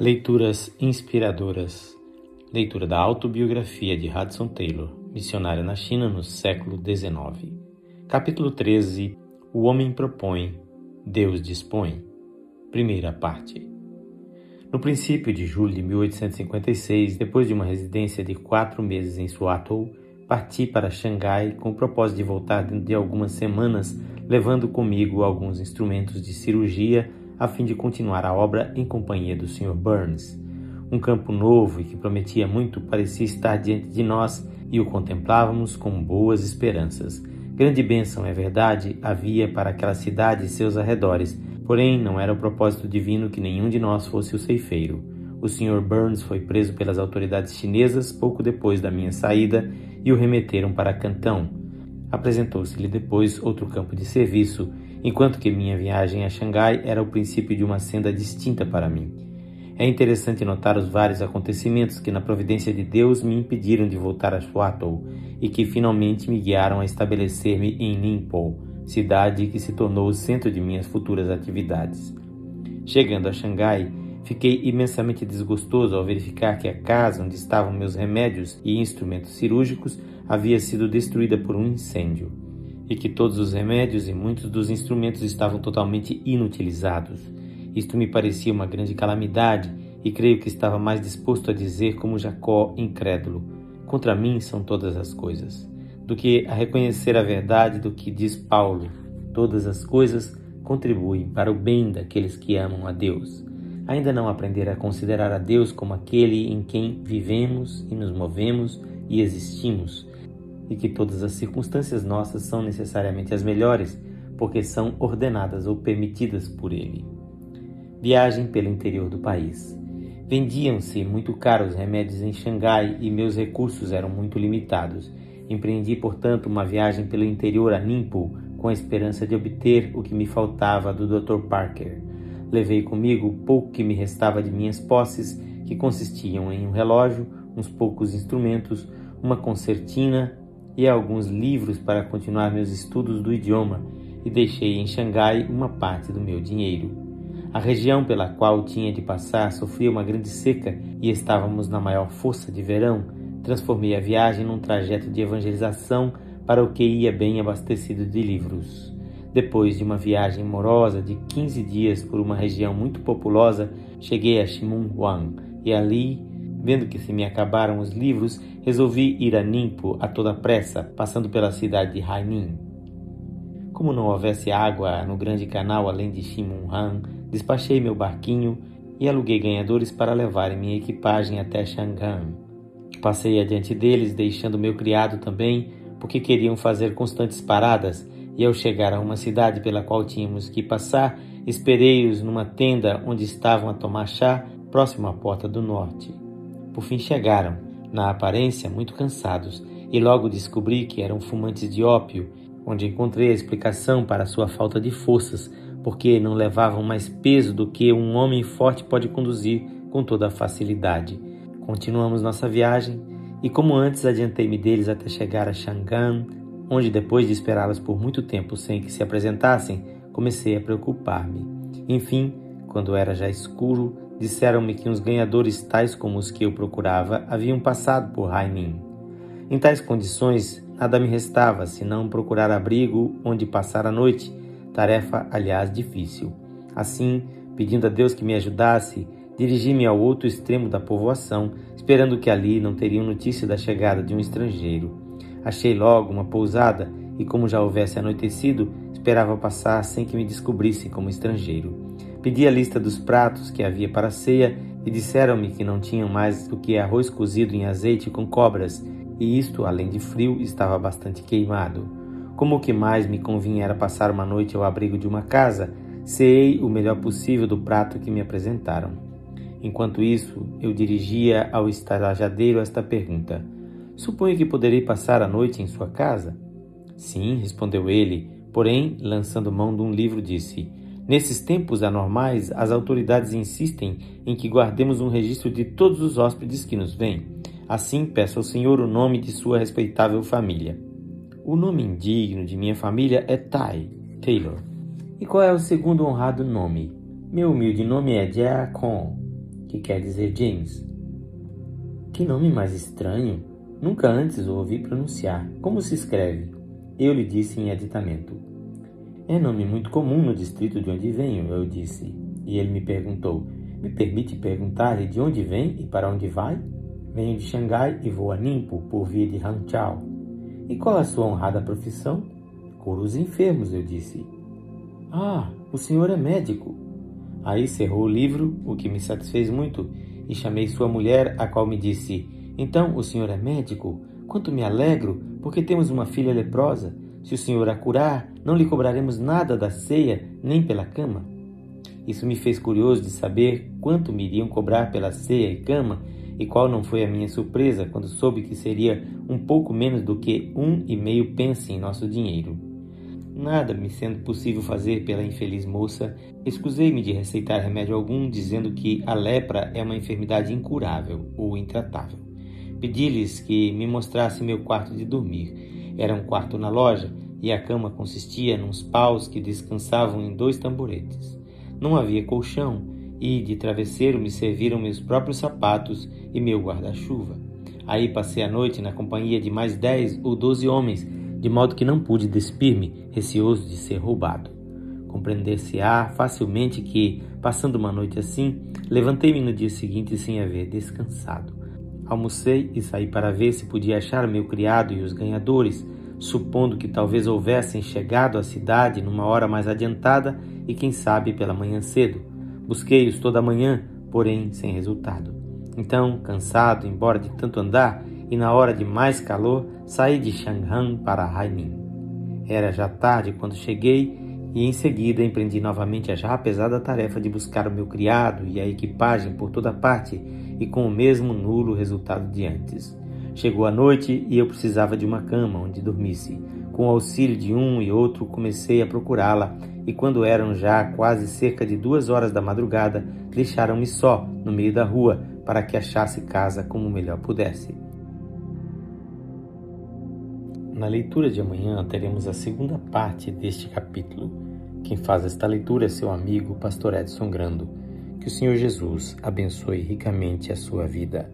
Leituras inspiradoras. Leitura da autobiografia de Hudson Taylor, missionário na China no século XIX. Capítulo 13. O homem propõe, Deus dispõe. Primeira parte. No princípio de julho de 1856, depois de uma residência de quatro meses em Suatou, parti para Xangai com o propósito de voltar dentro de algumas semanas, levando comigo alguns instrumentos de cirurgia a fim de continuar a obra em companhia do Sr. Burns. Um campo novo e que prometia muito parecia estar diante de nós e o contemplávamos com boas esperanças. Grande bênção, é verdade, havia para aquela cidade e seus arredores, porém não era o propósito divino que nenhum de nós fosse o ceifeiro. O Sr. Burns foi preso pelas autoridades chinesas pouco depois da minha saída e o remeteram para Cantão. Apresentou-se-lhe depois outro campo de serviço enquanto que minha viagem a Xangai era o princípio de uma senda distinta para mim. É interessante notar os vários acontecimentos que, na providência de Deus, me impediram de voltar a Shuatou e que finalmente me guiaram a estabelecer-me em Ningpo, cidade que se tornou o centro de minhas futuras atividades. Chegando a Xangai, fiquei imensamente desgostoso ao verificar que a casa onde estavam meus remédios e instrumentos cirúrgicos havia sido destruída por um incêndio e que todos os remédios e muitos dos instrumentos estavam totalmente inutilizados. Isto me parecia uma grande calamidade e creio que estava mais disposto a dizer, como Jacó, incrédulo: Contra mim são todas as coisas, do que a reconhecer a verdade do que diz Paulo: Todas as coisas contribuem para o bem daqueles que amam a Deus. Ainda não aprender a considerar a Deus como aquele em quem vivemos e nos movemos e existimos e que todas as circunstâncias nossas são necessariamente as melhores, porque são ordenadas ou permitidas por Ele. Viagem pelo interior do país. Vendiam-se muito caros remédios em Xangai e meus recursos eram muito limitados. Empreendi, portanto, uma viagem pelo interior a Ningpo com a esperança de obter o que me faltava do Dr. Parker. Levei comigo o pouco que me restava de minhas posses, que consistiam em um relógio, uns poucos instrumentos, uma concertina e alguns livros para continuar meus estudos do idioma e deixei em Xangai uma parte do meu dinheiro. A região pela qual tinha de passar sofria uma grande seca e estávamos na maior força de verão. Transformei a viagem num trajeto de evangelização para o que ia bem abastecido de livros. Depois de uma viagem morosa de 15 dias por uma região muito populosa, cheguei a Shimunhuang e ali Vendo que se me acabaram os livros, resolvi ir a Nimpo a toda pressa, passando pela cidade de Haimin. Como não houvesse água no grande canal além de Shimunhan, despachei meu barquinho e aluguei ganhadores para levarem minha equipagem até Shangan. Passei adiante deles, deixando meu criado também, porque queriam fazer constantes paradas, e ao chegar a uma cidade pela qual tínhamos que passar, esperei-os numa tenda onde estavam a tomar chá, próximo à porta do norte. Por fim chegaram, na aparência muito cansados, e logo descobri que eram fumantes de ópio, onde encontrei a explicação para sua falta de forças, porque não levavam mais peso do que um homem forte pode conduzir com toda facilidade. Continuamos nossa viagem e, como antes, adiantei-me deles até chegar a Shangan, onde, depois de esperá-los por muito tempo sem que se apresentassem, comecei a preocupar-me. Enfim, quando era já escuro, disseram-me que uns ganhadores tais como os que eu procurava haviam passado por Haimin. Em tais condições, nada me restava senão procurar abrigo onde passar a noite, tarefa, aliás, difícil. Assim, pedindo a Deus que me ajudasse, dirigi-me ao outro extremo da povoação, esperando que ali não teriam notícia da chegada de um estrangeiro. Achei logo uma pousada e, como já houvesse anoitecido, esperava passar sem que me descobrissem como estrangeiro. Pedi a lista dos pratos que havia para a ceia e disseram-me que não tinham mais do que arroz cozido em azeite com cobras, e isto, além de frio, estava bastante queimado. Como o que mais me convinha era passar uma noite ao abrigo de uma casa, ceei o melhor possível do prato que me apresentaram. Enquanto isso, eu dirigia ao estalajadeiro esta pergunta: Suponho que poderei passar a noite em sua casa? Sim, respondeu ele, porém, lançando mão de um livro, disse: Nesses tempos anormais, as autoridades insistem em que guardemos um registro de todos os hóspedes que nos vêm. Assim, peço ao Senhor o nome de sua respeitável família. O nome indigno de minha família é Tai, Taylor. E qual é o segundo honrado nome? Meu humilde nome é Jia Kong. que quer dizer James. Que nome mais estranho! Nunca antes o ouvi pronunciar. Como se escreve? Eu lhe disse em aditamento. É nome muito comum no distrito de onde venho, eu disse. E ele me perguntou: Me permite perguntar-lhe de onde vem e para onde vai? Venho de Xangai e vou a Nimpo por via de Hangzhou. E qual a sua honrada profissão? Curo os enfermos, eu disse. Ah, o senhor é médico. Aí cerrou o livro, o que me satisfez muito, e chamei sua mulher, a qual me disse: Então o senhor é médico? Quanto me alegro, porque temos uma filha leprosa. Se o senhor a curar, não lhe cobraremos nada da ceia, nem pela cama. Isso me fez curioso de saber quanto me iriam cobrar pela ceia e cama, e qual não foi a minha surpresa quando soube que seria um pouco menos do que um e meio pence em nosso dinheiro. Nada me sendo possível fazer pela infeliz moça, escusei-me de receitar remédio algum, dizendo que a lepra é uma enfermidade incurável ou intratável. Pedi-lhes que me mostrasse meu quarto de dormir. Era um quarto na loja e a cama consistia nos paus que descansavam em dois tamboretes. Não havia colchão e de travesseiro me serviram meus próprios sapatos e meu guarda-chuva. Aí passei a noite na companhia de mais dez ou doze homens, de modo que não pude despir-me, receoso de ser roubado. Compreender-se-á facilmente que, passando uma noite assim, levantei-me no dia seguinte sem haver descansado. Almocei e saí para ver se podia achar meu criado e os ganhadores, supondo que talvez houvessem chegado à cidade numa hora mais adiantada e quem sabe pela manhã cedo. Busquei-os toda manhã, porém sem resultado. Então, cansado, embora de tanto andar, e na hora de mais calor, saí de Shanghan para Haining. Era já tarde quando cheguei e em seguida empreendi novamente a já pesada tarefa de buscar o meu criado e a equipagem por toda parte e com o mesmo nulo resultado de antes. Chegou a noite e eu precisava de uma cama onde dormisse. Com o auxílio de um e outro, comecei a procurá-la, e quando eram já quase cerca de duas horas da madrugada, deixaram-me só, no meio da rua, para que achasse casa como melhor pudesse. Na leitura de amanhã teremos a segunda parte deste capítulo. Quem faz esta leitura é seu amigo, Pastor Edson Grando. Que o Senhor Jesus abençoe ricamente a sua vida.